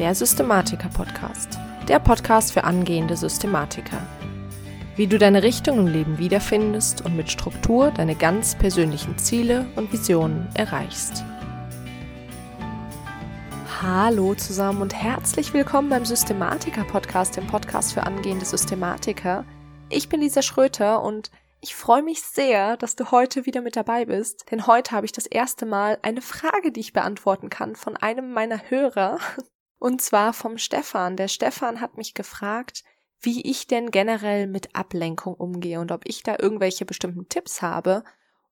der Systematiker-Podcast. Der Podcast für angehende Systematiker. Wie du deine Richtung im Leben wiederfindest und mit Struktur deine ganz persönlichen Ziele und Visionen erreichst. Hallo zusammen und herzlich willkommen beim Systematiker-Podcast, dem Podcast für angehende Systematiker. Ich bin Lisa Schröter und ich freue mich sehr, dass du heute wieder mit dabei bist, denn heute habe ich das erste Mal eine Frage, die ich beantworten kann von einem meiner Hörer, und zwar vom Stefan. Der Stefan hat mich gefragt, wie ich denn generell mit Ablenkung umgehe und ob ich da irgendwelche bestimmten Tipps habe.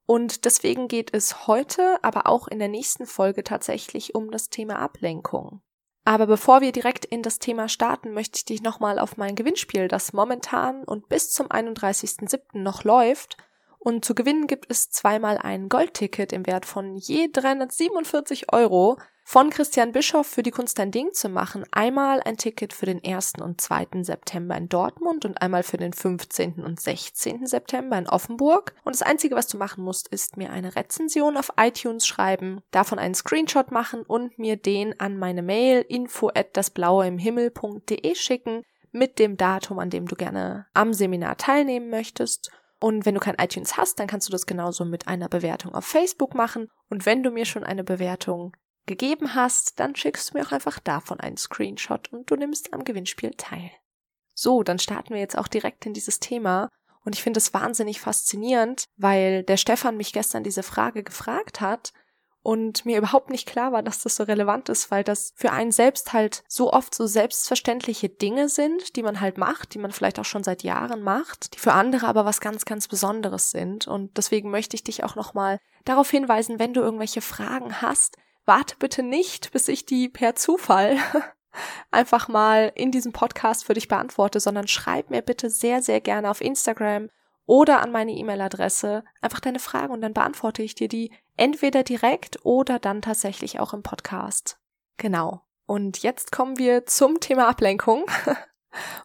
Und deswegen geht es heute, aber auch in der nächsten Folge tatsächlich um das Thema Ablenkung. Aber bevor wir direkt in das Thema starten, möchte ich dich nochmal auf mein Gewinnspiel, das momentan und bis zum 31.07. noch läuft. Und zu gewinnen gibt es zweimal ein Goldticket im Wert von je 347 Euro von Christian Bischoff für die Kunst ein Ding zu machen. Einmal ein Ticket für den 1. und 2. September in Dortmund und einmal für den 15. und 16. September in Offenburg. Und das Einzige, was du machen musst, ist mir eine Rezension auf iTunes schreiben, davon einen Screenshot machen und mir den an meine Mail info at dasblaueimhimmel.de schicken mit dem Datum, an dem du gerne am Seminar teilnehmen möchtest. Und wenn du kein iTunes hast, dann kannst du das genauso mit einer Bewertung auf Facebook machen. Und wenn du mir schon eine Bewertung gegeben hast, dann schickst du mir auch einfach davon einen Screenshot und du nimmst am Gewinnspiel teil. So, dann starten wir jetzt auch direkt in dieses Thema. Und ich finde es wahnsinnig faszinierend, weil der Stefan mich gestern diese Frage gefragt hat und mir überhaupt nicht klar war, dass das so relevant ist, weil das für einen selbst halt so oft so selbstverständliche Dinge sind, die man halt macht, die man vielleicht auch schon seit Jahren macht, die für andere aber was ganz, ganz Besonderes sind. Und deswegen möchte ich dich auch nochmal darauf hinweisen, wenn du irgendwelche Fragen hast, warte bitte nicht, bis ich die per Zufall einfach mal in diesem Podcast für dich beantworte, sondern schreib mir bitte sehr, sehr gerne auf Instagram oder an meine E-Mail-Adresse einfach deine Fragen und dann beantworte ich dir die entweder direkt oder dann tatsächlich auch im Podcast. Genau. Und jetzt kommen wir zum Thema Ablenkung.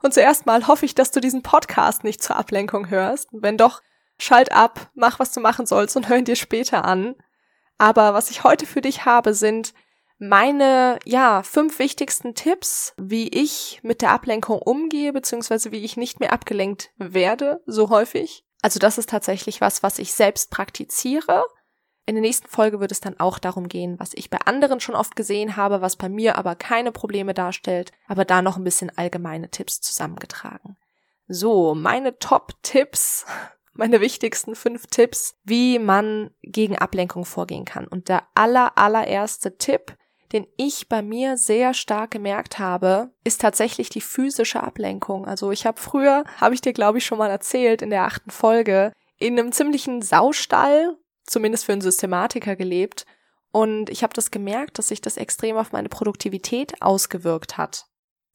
Und zuerst mal hoffe ich, dass du diesen Podcast nicht zur Ablenkung hörst. Wenn doch, schalt ab, mach was du machen sollst und hör ihn dir später an. Aber was ich heute für dich habe, sind meine, ja, fünf wichtigsten Tipps, wie ich mit der Ablenkung umgehe, beziehungsweise wie ich nicht mehr abgelenkt werde, so häufig. Also das ist tatsächlich was, was ich selbst praktiziere. In der nächsten Folge wird es dann auch darum gehen, was ich bei anderen schon oft gesehen habe, was bei mir aber keine Probleme darstellt, aber da noch ein bisschen allgemeine Tipps zusammengetragen. So, meine Top-Tipps meine wichtigsten fünf Tipps, wie man gegen Ablenkung vorgehen kann. Und der aller, allererste Tipp, den ich bei mir sehr stark gemerkt habe, ist tatsächlich die physische Ablenkung. Also ich habe früher, habe ich dir glaube ich schon mal erzählt in der achten Folge, in einem ziemlichen Saustall, zumindest für einen Systematiker gelebt. Und ich habe das gemerkt, dass sich das extrem auf meine Produktivität ausgewirkt hat.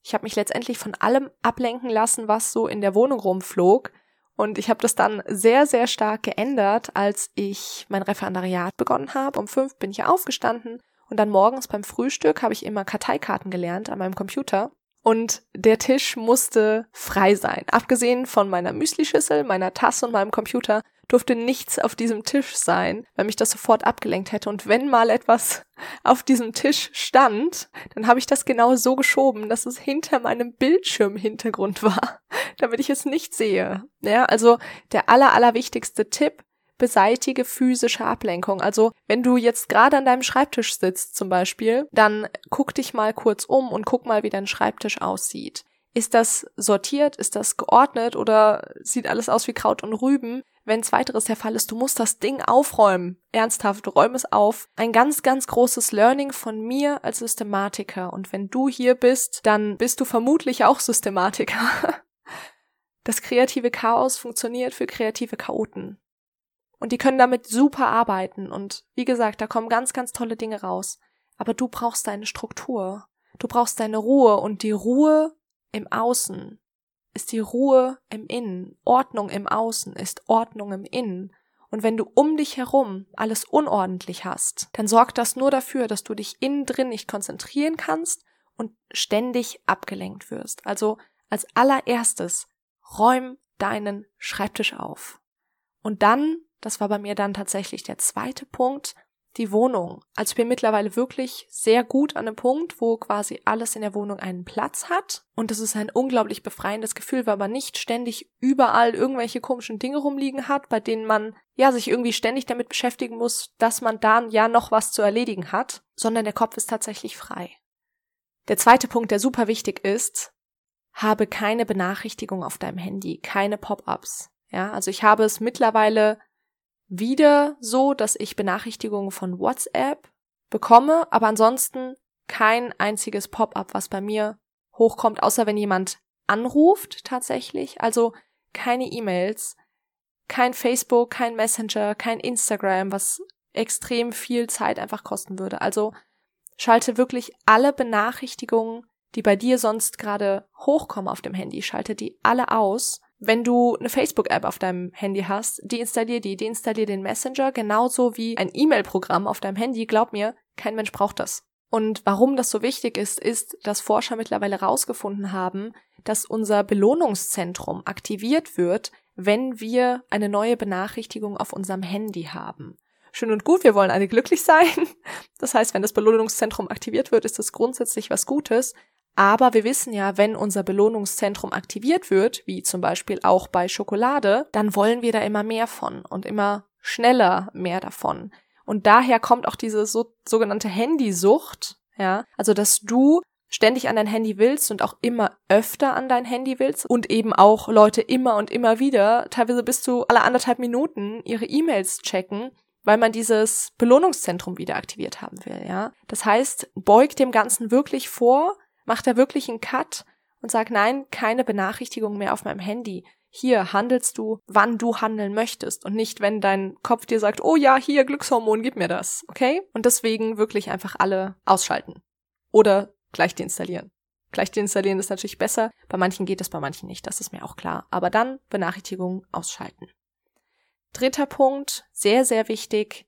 Ich habe mich letztendlich von allem ablenken lassen, was so in der Wohnung rumflog und ich habe das dann sehr, sehr stark geändert, als ich mein Referendariat begonnen habe. Um fünf bin ich aufgestanden und dann morgens beim Frühstück habe ich immer Karteikarten gelernt an meinem Computer. Und der Tisch musste frei sein. Abgesehen von meiner Müslischüssel, meiner Tasse und meinem Computer durfte nichts auf diesem Tisch sein, weil mich das sofort abgelenkt hätte. Und wenn mal etwas auf diesem Tisch stand, dann habe ich das genau so geschoben, dass es hinter meinem Bildschirmhintergrund war, damit ich es nicht sehe. Ja, also der aller, allerwichtigste Tipp, beseitige physische Ablenkung. Also wenn du jetzt gerade an deinem Schreibtisch sitzt zum Beispiel, dann guck dich mal kurz um und guck mal, wie dein Schreibtisch aussieht. Ist das sortiert? Ist das geordnet? Oder sieht alles aus wie Kraut und Rüben? Wenn zweiteres der Fall ist, du musst das Ding aufräumen. Ernsthaft, räum es auf. Ein ganz, ganz großes Learning von mir als Systematiker. Und wenn du hier bist, dann bist du vermutlich auch Systematiker. Das kreative Chaos funktioniert für kreative Chaoten. Und die können damit super arbeiten. Und wie gesagt, da kommen ganz, ganz tolle Dinge raus. Aber du brauchst deine Struktur. Du brauchst deine Ruhe. Und die Ruhe im Außen ist die Ruhe im Innen. Ordnung im Außen ist Ordnung im Innen. Und wenn du um dich herum alles unordentlich hast, dann sorgt das nur dafür, dass du dich innen drin nicht konzentrieren kannst und ständig abgelenkt wirst. Also als allererstes räum deinen Schreibtisch auf. Und dann, das war bei mir dann tatsächlich der zweite Punkt, die Wohnung. Also ich bin mittlerweile wirklich sehr gut an einem Punkt, wo quasi alles in der Wohnung einen Platz hat. Und das ist ein unglaublich befreiendes Gefühl, weil man nicht ständig überall irgendwelche komischen Dinge rumliegen hat, bei denen man ja sich irgendwie ständig damit beschäftigen muss, dass man dann ja noch was zu erledigen hat, sondern der Kopf ist tatsächlich frei. Der zweite Punkt, der super wichtig ist, habe keine Benachrichtigung auf deinem Handy, keine Pop-ups. Ja, also ich habe es mittlerweile wieder so, dass ich Benachrichtigungen von WhatsApp bekomme, aber ansonsten kein einziges Pop-up, was bei mir hochkommt, außer wenn jemand anruft tatsächlich. Also keine E-Mails, kein Facebook, kein Messenger, kein Instagram, was extrem viel Zeit einfach kosten würde. Also schalte wirklich alle Benachrichtigungen, die bei dir sonst gerade hochkommen auf dem Handy, schalte die alle aus wenn du eine Facebook-App auf deinem Handy hast, deinstallier die, deinstallier den Messenger, genauso wie ein E-Mail-Programm auf deinem Handy. Glaub mir, kein Mensch braucht das. Und warum das so wichtig ist, ist, dass Forscher mittlerweile herausgefunden haben, dass unser Belohnungszentrum aktiviert wird, wenn wir eine neue Benachrichtigung auf unserem Handy haben. Schön und gut, wir wollen alle glücklich sein. Das heißt, wenn das Belohnungszentrum aktiviert wird, ist das grundsätzlich was Gutes. Aber wir wissen ja, wenn unser Belohnungszentrum aktiviert wird, wie zum Beispiel auch bei Schokolade, dann wollen wir da immer mehr von und immer schneller mehr davon. Und daher kommt auch diese so, sogenannte Handysucht, ja, also dass du ständig an dein Handy willst und auch immer öfter an dein Handy willst und eben auch Leute immer und immer wieder, teilweise bis zu alle anderthalb Minuten ihre E-Mails checken, weil man dieses Belohnungszentrum wieder aktiviert haben will, ja. Das heißt, beug dem Ganzen wirklich vor, Mach da wirklich einen Cut und sag nein, keine Benachrichtigung mehr auf meinem Handy. Hier handelst du, wann du handeln möchtest und nicht, wenn dein Kopf dir sagt, oh ja, hier Glückshormon, gib mir das, okay? Und deswegen wirklich einfach alle ausschalten. Oder gleich deinstallieren. Gleich deinstallieren ist natürlich besser. Bei manchen geht es, bei manchen nicht, das ist mir auch klar. Aber dann Benachrichtigungen ausschalten. Dritter Punkt, sehr, sehr wichtig,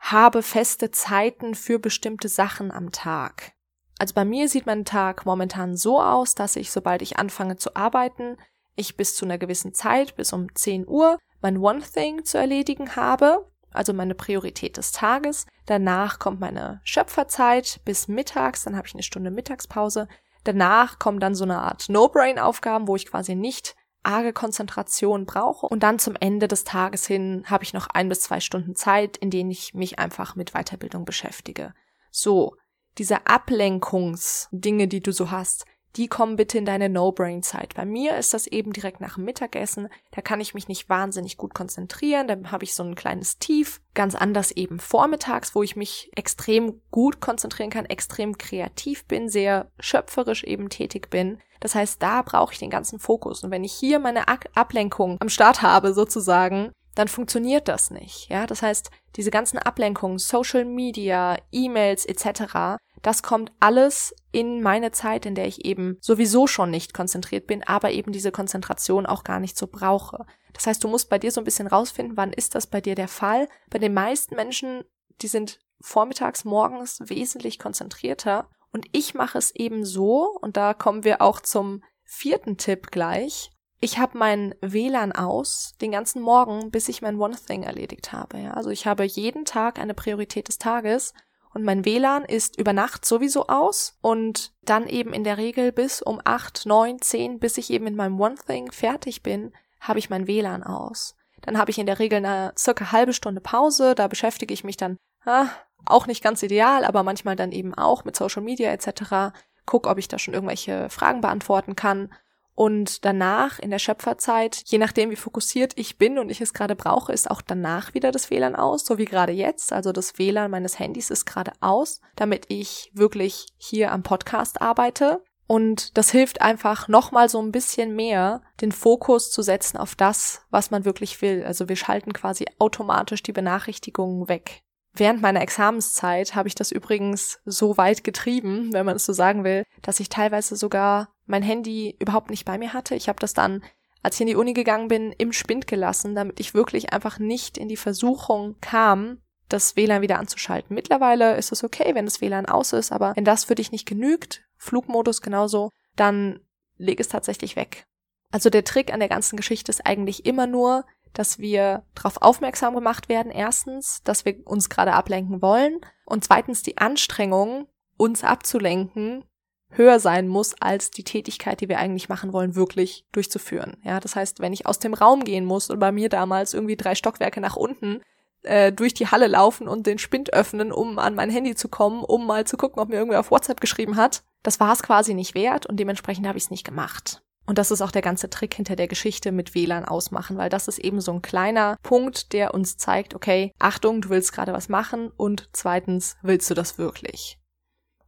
habe feste Zeiten für bestimmte Sachen am Tag. Also bei mir sieht mein Tag momentan so aus, dass ich, sobald ich anfange zu arbeiten, ich bis zu einer gewissen Zeit, bis um 10 Uhr, mein One Thing zu erledigen habe, also meine Priorität des Tages. Danach kommt meine Schöpferzeit bis mittags, dann habe ich eine Stunde Mittagspause. Danach kommen dann so eine Art No-Brain-Aufgaben, wo ich quasi nicht arge Konzentration brauche. Und dann zum Ende des Tages hin habe ich noch ein bis zwei Stunden Zeit, in denen ich mich einfach mit Weiterbildung beschäftige. So, diese Ablenkungsdinge, die du so hast, die kommen bitte in deine No-Brain-Zeit. Bei mir ist das eben direkt nach dem Mittagessen. Da kann ich mich nicht wahnsinnig gut konzentrieren. Dann habe ich so ein kleines Tief. Ganz anders eben vormittags, wo ich mich extrem gut konzentrieren kann, extrem kreativ bin, sehr schöpferisch eben tätig bin. Das heißt, da brauche ich den ganzen Fokus. Und wenn ich hier meine Ablenkung am Start habe, sozusagen, dann funktioniert das nicht. Ja, das heißt, diese ganzen Ablenkungen, Social Media, E-Mails etc., das kommt alles in meine Zeit, in der ich eben sowieso schon nicht konzentriert bin, aber eben diese Konzentration auch gar nicht so brauche. Das heißt, du musst bei dir so ein bisschen rausfinden, wann ist das bei dir der Fall. Bei den meisten Menschen, die sind vormittags, morgens wesentlich konzentrierter. Und ich mache es eben so, und da kommen wir auch zum vierten Tipp gleich. Ich habe mein WLAN aus den ganzen Morgen, bis ich mein One Thing erledigt habe. Ja? Also ich habe jeden Tag eine Priorität des Tages und mein WLAN ist über Nacht sowieso aus und dann eben in der Regel bis um acht, neun, zehn, bis ich eben in meinem One Thing fertig bin, habe ich mein WLAN aus. Dann habe ich in der Regel eine circa halbe Stunde Pause, da beschäftige ich mich dann, ah, auch nicht ganz ideal, aber manchmal dann eben auch mit Social Media etc. Guck, ob ich da schon irgendwelche Fragen beantworten kann und danach in der Schöpferzeit, je nachdem wie fokussiert ich bin und ich es gerade brauche, ist auch danach wieder das WLAN aus, so wie gerade jetzt. Also das WLAN meines Handys ist gerade aus, damit ich wirklich hier am Podcast arbeite. Und das hilft einfach nochmal so ein bisschen mehr, den Fokus zu setzen auf das, was man wirklich will. Also wir schalten quasi automatisch die Benachrichtigungen weg. Während meiner Examenszeit habe ich das übrigens so weit getrieben, wenn man es so sagen will, dass ich teilweise sogar mein Handy überhaupt nicht bei mir hatte. Ich habe das dann, als ich in die Uni gegangen bin, im Spind gelassen, damit ich wirklich einfach nicht in die Versuchung kam, das WLAN wieder anzuschalten. Mittlerweile ist es okay, wenn das WLAN aus ist, aber wenn das für dich nicht genügt, Flugmodus genauso, dann leg es tatsächlich weg. Also der Trick an der ganzen Geschichte ist eigentlich immer nur, dass wir darauf aufmerksam gemacht werden, erstens, dass wir uns gerade ablenken wollen und zweitens die Anstrengung, uns abzulenken, höher sein muss, als die Tätigkeit, die wir eigentlich machen wollen, wirklich durchzuführen. Ja, das heißt, wenn ich aus dem Raum gehen muss und bei mir damals irgendwie drei Stockwerke nach unten äh, durch die Halle laufen und den Spind öffnen, um an mein Handy zu kommen, um mal zu gucken, ob mir irgendwer auf WhatsApp geschrieben hat, das war es quasi nicht wert und dementsprechend habe ich es nicht gemacht. Und das ist auch der ganze Trick hinter der Geschichte mit WLAN ausmachen, weil das ist eben so ein kleiner Punkt, der uns zeigt, okay, Achtung, du willst gerade was machen und zweitens, willst du das wirklich?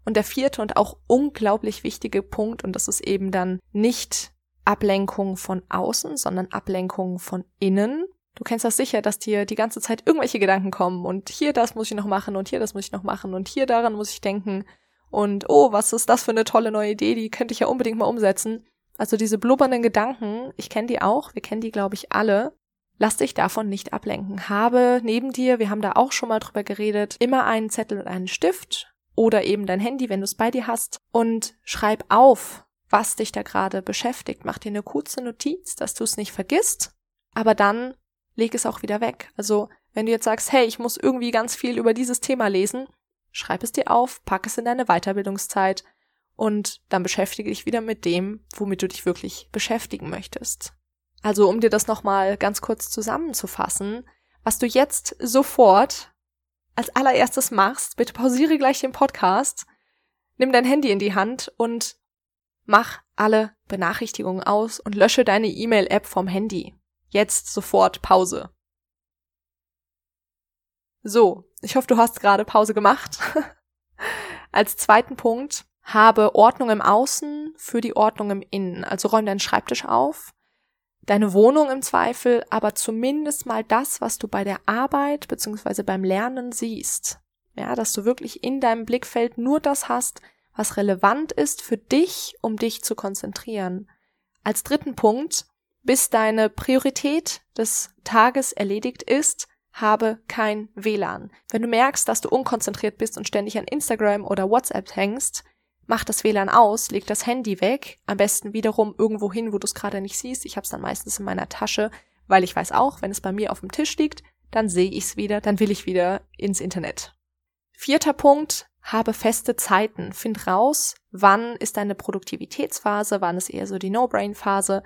Und der vierte und auch unglaublich wichtige Punkt, und das ist eben dann nicht Ablenkung von außen, sondern Ablenkung von innen. Du kennst das sicher, dass dir die ganze Zeit irgendwelche Gedanken kommen und hier das muss ich noch machen und hier das muss ich noch machen und hier daran muss ich denken und oh, was ist das für eine tolle neue Idee, die könnte ich ja unbedingt mal umsetzen. Also diese blubbernden Gedanken, ich kenne die auch, wir kennen die, glaube ich, alle. Lass dich davon nicht ablenken. Habe neben dir, wir haben da auch schon mal drüber geredet, immer einen Zettel und einen Stift oder eben dein Handy, wenn du es bei dir hast, und schreib auf, was dich da gerade beschäftigt. Mach dir eine kurze Notiz, dass du es nicht vergisst, aber dann leg es auch wieder weg. Also, wenn du jetzt sagst, hey, ich muss irgendwie ganz viel über dieses Thema lesen, schreib es dir auf, pack es in deine Weiterbildungszeit und dann beschäftige dich wieder mit dem, womit du dich wirklich beschäftigen möchtest. Also, um dir das nochmal ganz kurz zusammenzufassen, was du jetzt sofort als allererstes machst, bitte pausiere gleich den Podcast, nimm dein Handy in die Hand und mach alle Benachrichtigungen aus und lösche deine E-Mail-App vom Handy. Jetzt sofort Pause. So, ich hoffe, du hast gerade Pause gemacht. Als zweiten Punkt, habe Ordnung im Außen für die Ordnung im Innen. Also räum deinen Schreibtisch auf, deine Wohnung im Zweifel, aber zumindest mal das, was du bei der Arbeit bzw. beim Lernen siehst. Ja, dass du wirklich in deinem Blickfeld nur das hast, was relevant ist für dich, um dich zu konzentrieren. Als dritten Punkt, bis deine Priorität des Tages erledigt ist, habe kein WLAN. Wenn du merkst, dass du unkonzentriert bist und ständig an Instagram oder WhatsApp hängst, mach das WLAN aus, leg das Handy weg, am besten wiederum irgendwo hin, wo du es gerade nicht siehst. Ich habe es dann meistens in meiner Tasche, weil ich weiß auch, wenn es bei mir auf dem Tisch liegt, dann sehe ich es wieder, dann will ich wieder ins Internet. Vierter Punkt, habe feste Zeiten. Find raus, wann ist deine Produktivitätsphase, wann ist eher so die No-Brain-Phase.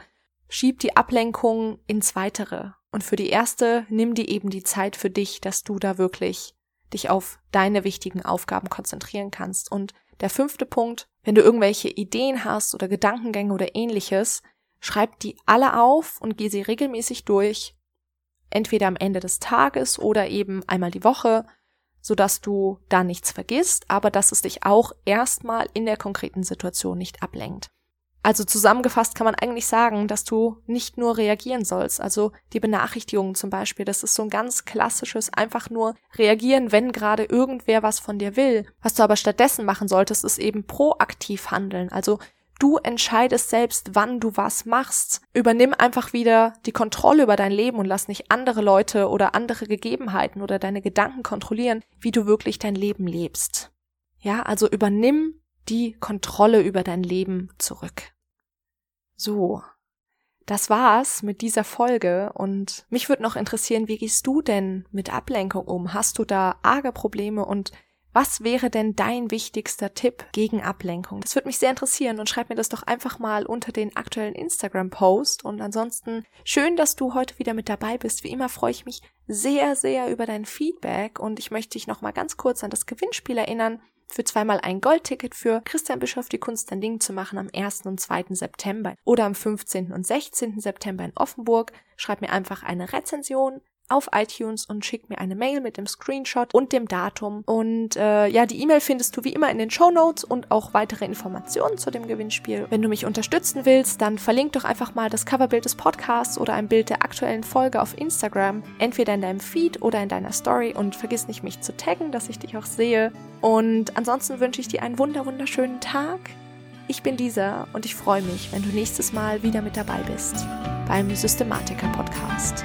Schieb die Ablenkung ins Weitere. Und für die erste nimm dir eben die Zeit für dich, dass du da wirklich dich auf deine wichtigen Aufgaben konzentrieren kannst. Und der fünfte Punkt, wenn du irgendwelche Ideen hast oder Gedankengänge oder ähnliches, schreib die alle auf und geh sie regelmäßig durch, entweder am Ende des Tages oder eben einmal die Woche, sodass du da nichts vergisst, aber dass es dich auch erstmal in der konkreten Situation nicht ablenkt. Also zusammengefasst kann man eigentlich sagen, dass du nicht nur reagieren sollst. Also die Benachrichtigungen zum Beispiel, das ist so ein ganz klassisches, einfach nur reagieren, wenn gerade irgendwer was von dir will. Was du aber stattdessen machen solltest, ist eben proaktiv handeln. Also Du entscheidest selbst, wann du was machst. Übernimm einfach wieder die Kontrolle über dein Leben und lass nicht andere Leute oder andere Gegebenheiten oder deine Gedanken kontrollieren, wie du wirklich dein Leben lebst. Ja, also übernimm die Kontrolle über dein Leben zurück. So, das war's mit dieser Folge und mich würde noch interessieren, wie gehst du denn mit Ablenkung um? Hast du da arge Probleme und was wäre denn dein wichtigster Tipp gegen Ablenkung? Das würde mich sehr interessieren und schreib mir das doch einfach mal unter den aktuellen Instagram-Post. Und ansonsten schön, dass du heute wieder mit dabei bist. Wie immer freue ich mich sehr, sehr über dein Feedback und ich möchte dich noch mal ganz kurz an das Gewinnspiel erinnern für zweimal ein Goldticket für Christian Bischof die Kunst ein Ding zu machen am 1. und 2. September oder am 15. und 16. September in Offenburg. Schreib mir einfach eine Rezension auf iTunes und schick mir eine Mail mit dem Screenshot und dem Datum. Und äh, ja, die E-Mail findest du wie immer in den Show Notes und auch weitere Informationen zu dem Gewinnspiel. Wenn du mich unterstützen willst, dann verlink doch einfach mal das Coverbild des Podcasts oder ein Bild der aktuellen Folge auf Instagram, entweder in deinem Feed oder in deiner Story und vergiss nicht, mich zu taggen, dass ich dich auch sehe. Und ansonsten wünsche ich dir einen wunder wunderschönen Tag. Ich bin Lisa und ich freue mich, wenn du nächstes Mal wieder mit dabei bist beim Systematiker Podcast.